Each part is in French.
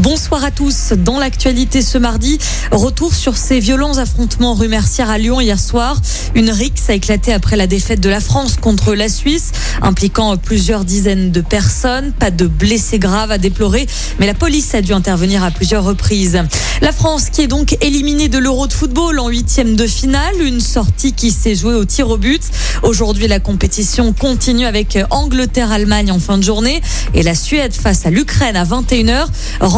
Bonsoir à tous. Dans l'actualité ce mardi, retour sur ces violents affrontements rue Mercière à Lyon hier soir. Une rixe a éclaté après la défaite de la France contre la Suisse, impliquant plusieurs dizaines de personnes. Pas de blessés graves à déplorer, mais la police a dû intervenir à plusieurs reprises. La France qui est donc éliminée de l'Euro de football en huitième de finale, une sortie qui s'est jouée au tir au but. Aujourd'hui, la compétition continue avec Angleterre-Allemagne en fin de journée et la Suède face à l'Ukraine à 21h.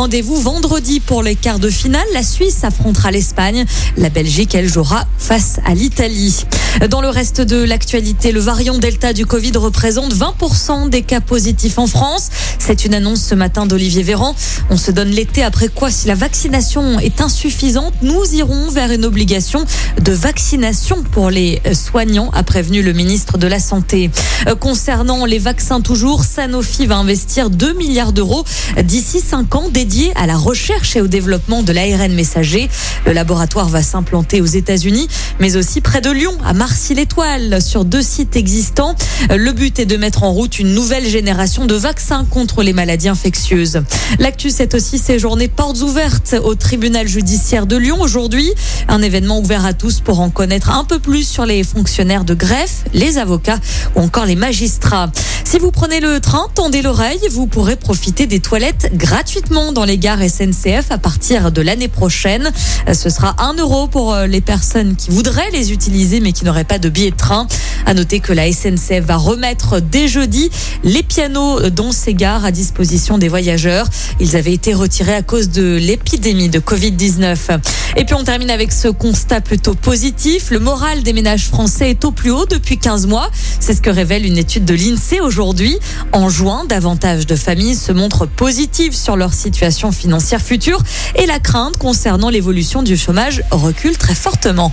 Rendez-vous vendredi pour les quarts de finale. La Suisse affrontera l'Espagne. La Belgique, elle jouera face à l'Italie. Dans le reste de l'actualité, le variant Delta du Covid représente 20% des cas positifs en France. C'est une annonce ce matin d'Olivier Véran. On se donne l'été après quoi, si la vaccination est insuffisante, nous irons vers une obligation de vaccination pour les soignants, a prévenu le ministre de la Santé. Euh, concernant les vaccins toujours, Sanofi va investir 2 milliards d'euros d'ici 5 ans dédiés à la recherche et au développement de l'ARN messager. Le laboratoire va s'implanter aux États-Unis, mais aussi près de Lyon, à Marcy-l'Étoile, sur deux sites existants. Le but est de mettre en route une nouvelle génération de vaccins contre les maladies infectieuses. L'actu, c'est aussi ces journées portes ouvertes au tribunal judiciaire de Lyon aujourd'hui. Un événement ouvert à tous pour en connaître un peu plus sur les fonctionnaires de greffe, les avocats ou encore les magistrats. Si vous prenez le train, tendez l'oreille, vous pourrez profiter des toilettes gratuitement dans les gares SNCF à partir de l'année prochaine. Ce sera 1 euro pour euh, les personnes qui voudraient les utiliser mais qui n'auraient pas de billet de train. À noter que la SNCF va remettre dès jeudi les pianos dans ces gares à disposition des voyageurs. Ils avaient été retirés à cause de l'épidémie de Covid-19. Et puis on termine avec ce constat plutôt positif. Le moral des ménages français est au plus haut depuis 15 mois. C'est ce que révèle une étude de l'INSEE aujourd'hui. En juin, davantage de familles se montrent positives sur leur situation financière future et la crainte concernant l'évolution du chômage recule très fortement.